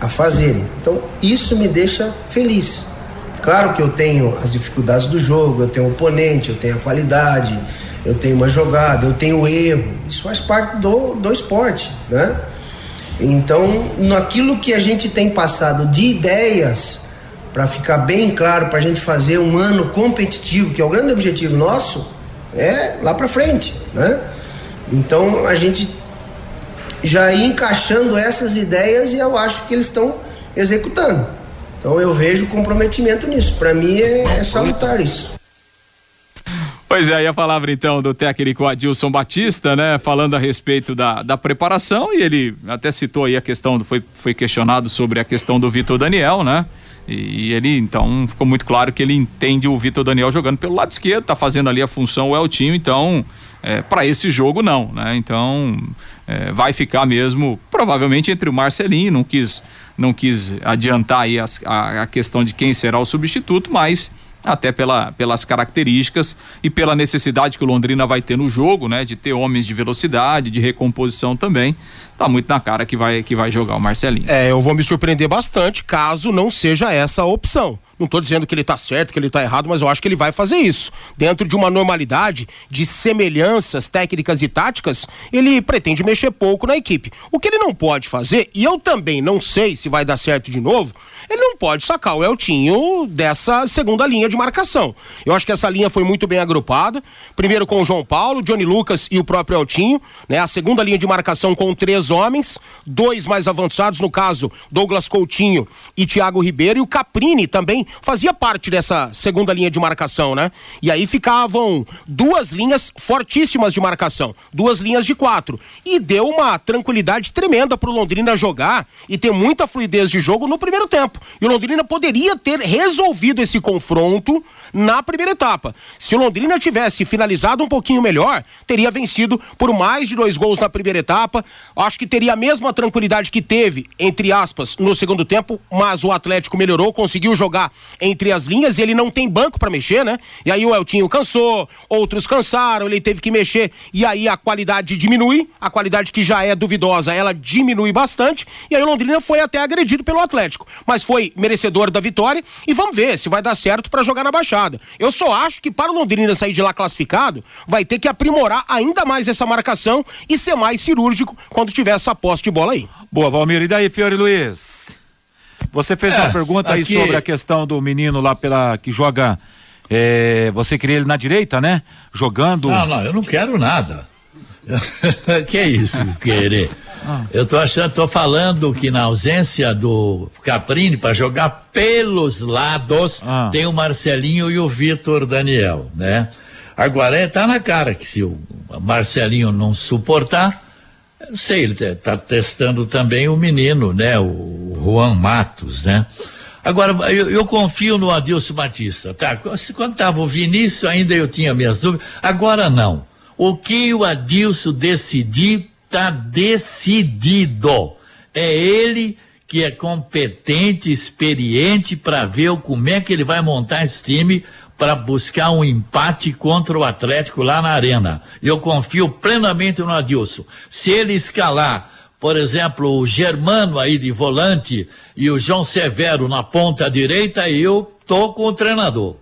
a fazerem. Então, isso me deixa feliz. Claro que eu tenho as dificuldades do jogo, eu tenho o oponente, eu tenho a qualidade, eu tenho uma jogada, eu tenho o erro. Isso faz parte do, do esporte, né? Então, naquilo que a gente tem passado de ideias, para ficar bem claro, para a gente fazer um ano competitivo, que é o grande objetivo nosso, é lá para frente, né? Então, a gente já ir encaixando essas ideias e eu acho que eles estão executando. Então eu vejo comprometimento nisso. Para mim é, é salutar isso. Pois é, aí a palavra então do técnico Adilson Batista, né, falando a respeito da, da preparação e ele até citou aí a questão, do, foi, foi questionado sobre a questão do Vitor Daniel, né, e, e ele então ficou muito claro que ele entende o Vitor Daniel jogando pelo lado esquerdo, tá fazendo ali a função o Eltinho, então é, para esse jogo não, né, então é, vai ficar mesmo provavelmente entre o Marcelinho, não quis, não quis adiantar aí a, a questão de quem será o substituto, mas até pela, pelas características e pela necessidade que o Londrina vai ter no jogo, né, de ter homens de velocidade, de recomposição também. Tá muito na cara que vai que vai jogar o Marcelinho. É, eu vou me surpreender bastante caso não seja essa a opção. Não estou dizendo que ele está certo, que ele está errado, mas eu acho que ele vai fazer isso. Dentro de uma normalidade de semelhanças técnicas e táticas, ele pretende mexer pouco na equipe. O que ele não pode fazer, e eu também não sei se vai dar certo de novo, ele não pode sacar o Eltinho dessa segunda linha de marcação. Eu acho que essa linha foi muito bem agrupada. Primeiro com o João Paulo, Johnny Lucas e o próprio Eltinho, né? A segunda linha de marcação com três homens, dois mais avançados, no caso, Douglas Coutinho e Thiago Ribeiro, e o Caprini também fazia parte dessa segunda linha de marcação, né? E aí ficavam duas linhas fortíssimas de marcação, duas linhas de quatro. E deu uma tranquilidade tremenda pro Londrina jogar e ter muita fluidez de jogo no primeiro tempo. E o Londrina poderia ter resolvido esse confronto na primeira etapa. Se o Londrina tivesse finalizado um pouquinho melhor, teria vencido por mais de dois gols na primeira etapa. Acho que teria a mesma tranquilidade que teve, entre aspas, no segundo tempo, mas o Atlético melhorou, conseguiu jogar entre as linhas e ele não tem banco para mexer, né? E aí o Eltinho cansou, outros cansaram, ele teve que mexer e aí a qualidade diminui, a qualidade que já é duvidosa, ela diminui bastante e aí o Londrina foi até agredido pelo Atlético, mas foi merecedor da vitória e vamos ver se vai dar certo para jogar na Baixada. Eu só acho que para o Londrina sair de lá classificado, vai ter que aprimorar ainda mais essa marcação e ser mais cirúrgico quando tiver essa posse de bola aí. Boa, Valmir. E daí, Fiore Luiz? Você fez é, uma pergunta aqui... aí sobre a questão do menino lá pela que joga. É, você queria ele na direita, né? Jogando. Não, não, eu não quero nada. que é isso, querer? Ah. Eu tô achando, tô falando que na ausência do Caprini para jogar pelos lados, ah. tem o Marcelinho e o Vitor Daniel, né? Agora é, tá na cara que se o Marcelinho não suportar, eu sei, ele está testando também o menino, né? O Juan Matos, né? Agora, eu, eu confio no Adilson Batista, tá? Quando estava o Vinícius, ainda eu tinha minhas dúvidas. Agora não. O que o Adilson decidir, está decidido. É ele que é competente, experiente para ver como é que ele vai montar esse time para buscar um empate contra o Atlético lá na Arena. Eu confio plenamente no Adilson. Se ele escalar, por exemplo, o Germano aí de volante e o João Severo na ponta direita, eu tô com o treinador.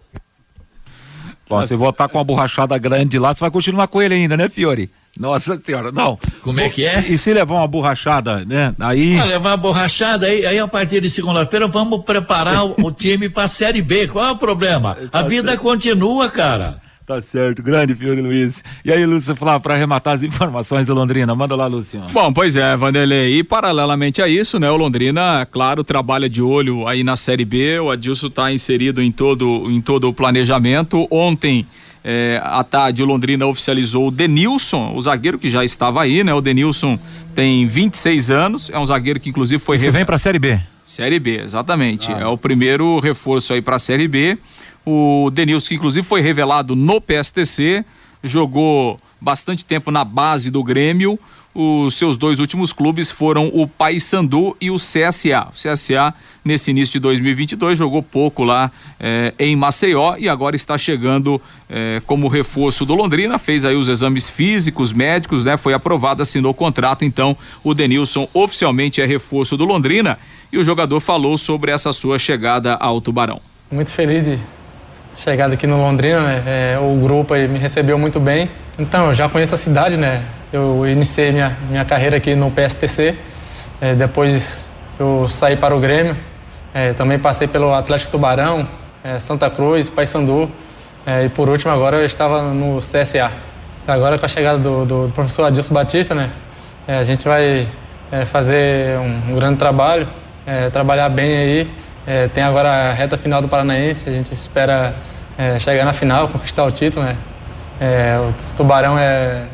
Bom, se voltar com uma borrachada grande lá, você vai continuar com ele ainda, né, Fiore? Nossa senhora, não. Como é que é? E se levar uma borrachada, né? Aí. Ah, levar uma borrachada, aí, aí a partir de segunda-feira vamos preparar o, o time para a Série B. Qual é o problema? Tá a vida certo. continua, cara. Tá certo, grande Fiore Luiz. E aí, Lúcio Flávio, para arrematar as informações do Londrina, manda lá, Lúcio. Bom, pois é, Vanderlei. E paralelamente a isso, né, o Londrina, claro, trabalha de olho aí na Série B. O Adilson está inserido em todo, em todo o planejamento. Ontem é, à tarde, o Londrina oficializou o Denilson, o zagueiro que já estava aí, né? O Denilson tem 26 anos, é um zagueiro que inclusive foi. Você vem para a Série B? Série B, exatamente. Ah. É o primeiro reforço aí para a Série B. O Denilson, que inclusive foi revelado no PSTC, jogou bastante tempo na base do Grêmio os seus dois últimos clubes foram o Paysandu e o CSA. O CSA, nesse início de 2022, jogou pouco lá eh, em Maceió e agora está chegando eh, como reforço do Londrina. Fez aí os exames físicos, médicos, né? Foi aprovado, assinou o contrato. Então, o Denilson oficialmente é reforço do Londrina e o jogador falou sobre essa sua chegada ao Tubarão. Muito feliz de chegada aqui no Londrina, né? É, o grupo aí me recebeu muito bem. Então, eu já conheço a cidade, né? Eu iniciei minha, minha carreira aqui no PSTC, é, depois eu saí para o Grêmio, é, também passei pelo Atlético Tubarão, é, Santa Cruz, Paysandu, é, e por último agora eu estava no CSA. Agora com a chegada do, do professor Adilson Batista, né? É, a gente vai fazer um, um, grande trabalho, trabalhar bem aí é, tem agora a reta final do Paranaense, a gente espera é, chegar na final, conquistar o título, né? É, o Tubarão é,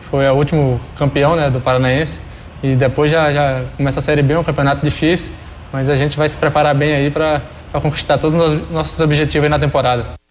foi o último campeão né, do Paranaense e depois já, já começa a Série B, um campeonato difícil, mas a gente vai se preparar bem aí para conquistar todos os nossos objetivos na temporada.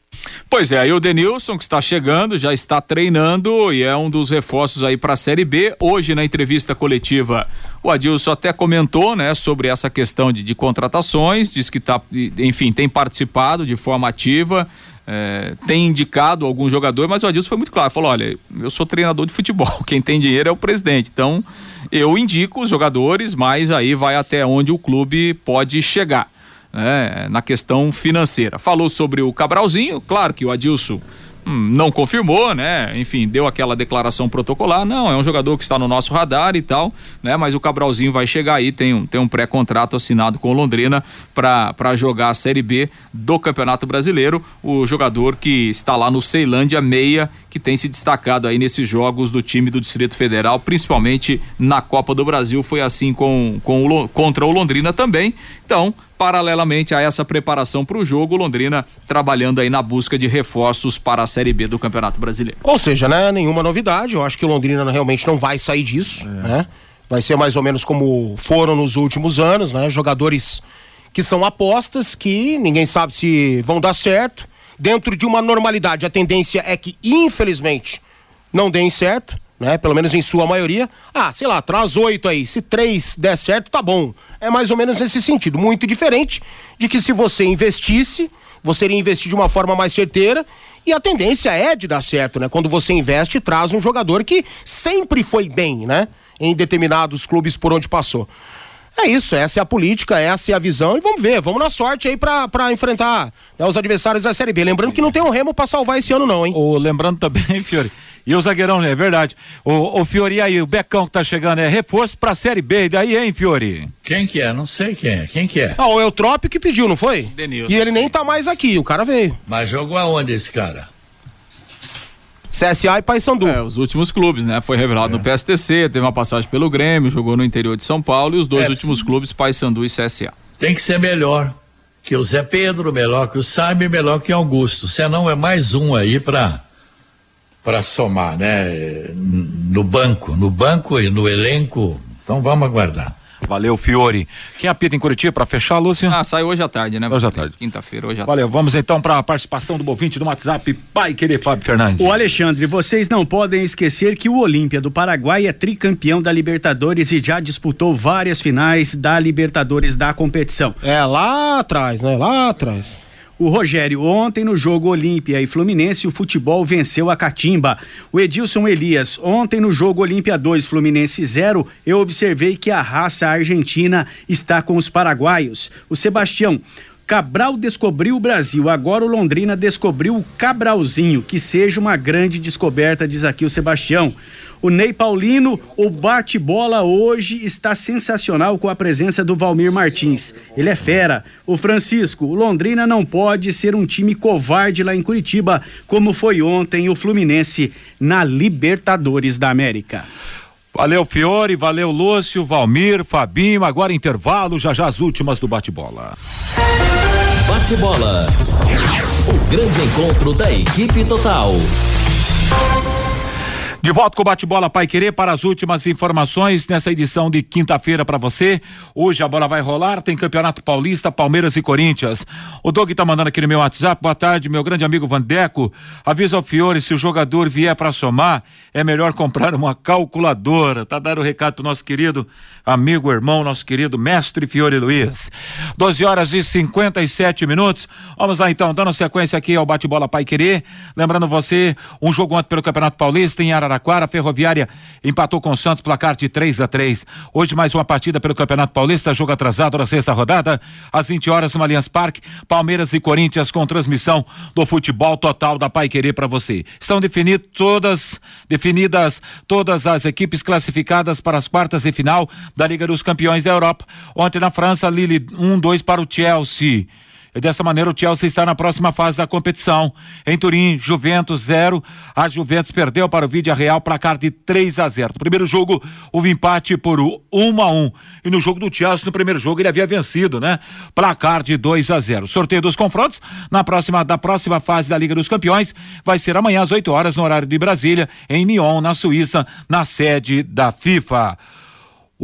Pois é, aí o Denilson que está chegando, já está treinando e é um dos reforços aí para a Série B. Hoje na entrevista coletiva, o Adilson até comentou, né, sobre essa questão de, de contratações, diz que tá, enfim, tem participado de forma ativa, é, tem indicado algum jogador, mas o Adilson foi muito claro, falou, olha, eu sou treinador de futebol, quem tem dinheiro é o presidente, então eu indico os jogadores, mas aí vai até onde o clube pode chegar né, na questão financeira. Falou sobre o Cabralzinho, claro que o Adilson hum, não confirmou, né? Enfim, deu aquela declaração protocolar. Não, é um jogador que está no nosso radar e tal, né? Mas o Cabralzinho vai chegar aí, tem um, tem um pré-contrato assinado com o Londrina para jogar a Série B do Campeonato Brasileiro. O jogador que está lá no Ceilândia Meia, que tem se destacado aí nesses jogos do time do Distrito Federal, principalmente na Copa do Brasil. Foi assim com, com o, contra o Londrina também. Então, paralelamente a essa preparação para o jogo, Londrina trabalhando aí na busca de reforços para a Série B do Campeonato Brasileiro. Ou seja, né, nenhuma novidade, eu acho que o Londrina realmente não vai sair disso, é. né? Vai ser mais ou menos como foram nos últimos anos, né? Jogadores que são apostas que ninguém sabe se vão dar certo. Dentro de uma normalidade, a tendência é que, infelizmente, não deem certo né? Pelo menos em sua maioria. Ah, sei lá, traz oito aí. Se três der certo, tá bom. É mais ou menos nesse sentido. Muito diferente de que se você investisse, você iria investir de uma forma mais certeira. E a tendência é de dar certo, né? Quando você investe, traz um jogador que sempre foi bem, né? Em determinados clubes por onde passou. É isso, essa é a política, essa é a visão e vamos ver, vamos na sorte aí pra enfrentar né, os adversários da Série B. Lembrando que não tem um remo pra salvar esse ano não, hein? O, lembrando também, Fiore, e o zagueirão, é verdade. O, o Fiori aí, o Becão que tá chegando, é reforço pra Série B. E daí, hein, Fiori? Quem que é? Não sei quem é. Quem que é? Ah, o Eutrópio que pediu, não foi? Denilson, E ele nem tá mais aqui, o cara veio. Mas jogou aonde esse cara? CSA e Paysandu. É, os últimos clubes, né? Foi revelado no PSTC, teve uma passagem pelo Grêmio, jogou no interior de São Paulo e os dois É, últimos clubes, Paysandu e CSA. Tem que ser melhor que o Zé Pedro, melhor que o Sabe, melhor que o Augusto. Senão é mais um aí pra, pra somar, né? No banco, no banco e no elenco. Então vamos aguardar. Valeu, Fiore. Quem apita em Curitiba pra fechar, Lúcio? Ah, sai hoje à tarde, né? Hoje à tarde. Quinta-feira, hoje à Valeu, vamos então para a participação do ouvinte do WhatsApp, Pai Querer Fábio Fernandes. O Alexandre, vocês não podem esquecer que o Olímpia do Paraguai é tricampeão da Libertadores e já disputou várias finais da Libertadores da competição. É, lá atrás, né? Lá atrás. O Rogério, ontem no jogo Olímpia e Fluminense, o futebol venceu a Catimba. O Edilson Elias, ontem no jogo Olímpia 2, Fluminense 0, eu observei que a raça argentina está com os paraguaios. O Sebastião, Cabral descobriu o Brasil, agora o Londrina descobriu o Cabralzinho, que seja uma grande descoberta, diz aqui o Sebastião. O Ney Paulino, o bate-bola hoje está sensacional com a presença do Valmir Martins. Ele é fera. O Francisco, o Londrina não pode ser um time covarde lá em Curitiba, como foi ontem o Fluminense na Libertadores da América. Valeu, Fiore, valeu, Lúcio, Valmir, Fabinho. Agora intervalo, já já as últimas do bate-bola. Bate-bola. O grande encontro da equipe total. De volta com o bate-bola Pai Querer para as últimas informações nessa edição de quinta-feira para você. Hoje a bola vai rolar, tem Campeonato Paulista, Palmeiras e Corinthians. O Doug tá mandando aqui no meu WhatsApp. Boa tarde, meu grande amigo Vandeco. Avisa ao Fiore se o jogador vier para somar, é melhor comprar uma calculadora. Tá dando o recado pro nosso querido amigo, irmão, nosso querido mestre Fiore Luiz. 12 horas e 57 minutos. Vamos lá então, dando sequência aqui ao bate-bola Pai Querer. Lembrando você, um jogo ontem pelo Campeonato Paulista em Araraquara. Araraquara, a Ferroviária empatou com o Santos, placar de 3 a 3 Hoje mais uma partida pelo Campeonato Paulista, jogo atrasado na sexta rodada, às 20 horas no Allianz Parque, Palmeiras e Corinthians com transmissão do futebol total da Pai Querer para você. Estão definidas todas, definidas todas as equipes classificadas para as quartas e final da Liga dos Campeões da Europa. Ontem na França, Lille 1-2 para o Chelsea. E dessa maneira o Chelsea está na próxima fase da competição. Em Turim, Juventus 0. A Juventus perdeu para o Vídea Real placar de 3 a 0. No primeiro jogo, houve empate por 1 a 1. E no jogo do Chelsea, no primeiro jogo, ele havia vencido, né? Placar de 2 a 0. Sorteio dos confrontos na próxima da próxima fase da Liga dos Campeões vai ser amanhã às 8 horas no horário de Brasília, em Nyon, na Suíça, na sede da FIFA.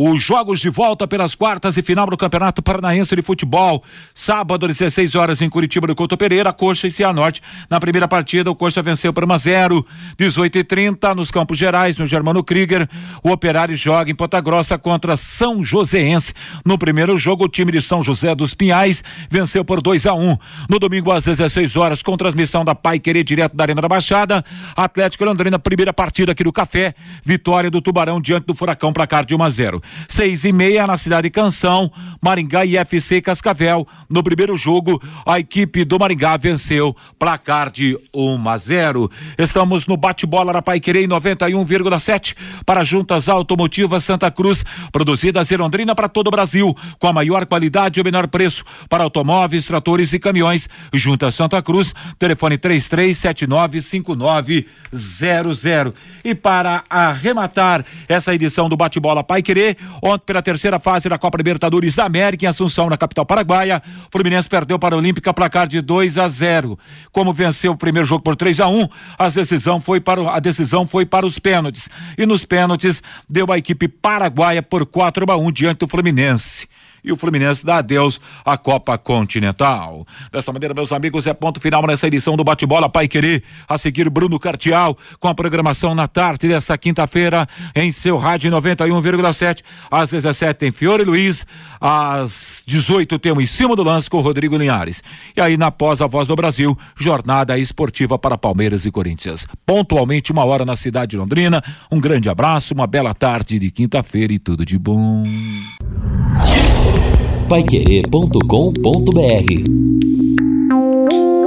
Os jogos de volta pelas quartas e final do Campeonato Paranaense de Futebol. Sábado, às 16 horas, em Curitiba do Couto Pereira, Coxa e Cianorte. Na primeira partida, o Coxa venceu por 1 a 0. 18 e 30 nos Campos Gerais, no Germano Krieger. O Operário joga em Ponta Grossa contra São Joséense. No primeiro jogo, o time de São José dos Pinhais venceu por 2 a 1. No domingo, às 16 horas, com transmissão da Pai Querer direto da Arena da Baixada. Atlético Londrina, primeira partida aqui do Café. Vitória do Tubarão diante do Furacão, placar de 1 a 0 seis e meia na cidade Canção, Maringá e FC Cascavel. No primeiro jogo, a equipe do Maringá venceu placar de 1 a 0. Estamos no bate-bola da Pai Querer 91,7 para juntas automotivas Santa Cruz, produzidas em Londrina para todo o Brasil, com a maior qualidade e o menor preço para automóveis, tratores e caminhões. Junta Santa Cruz, telefone 33795900. E para arrematar essa edição do bate-bola Pai Querer, Ontem, pela terceira fase da Copa Libertadores da América, em Assunção, na capital paraguaia, Fluminense perdeu para a Olímpica placar de 2 a 0. Como venceu o primeiro jogo por 3 a 1, a decisão foi para a decisão foi para os pênaltis. E nos pênaltis deu a equipe paraguaia por 4 a 1 diante do Fluminense. E o Fluminense dá adeus à Copa Continental. Desta maneira, meus amigos, é ponto final nessa edição do Bate-Bola Pai Querer. A seguir, Bruno Cartial com a programação na tarde dessa quinta-feira em seu rádio 91,7. Às 17 tem Fiore Luiz, às 18 temos em cima do lance com o Rodrigo Linhares. E aí, na pós a voz do Brasil, jornada esportiva para Palmeiras e Corinthians. Pontualmente, uma hora na cidade de Londrina. Um grande abraço, uma bela tarde de quinta-feira e tudo de bom paiquerê.com.br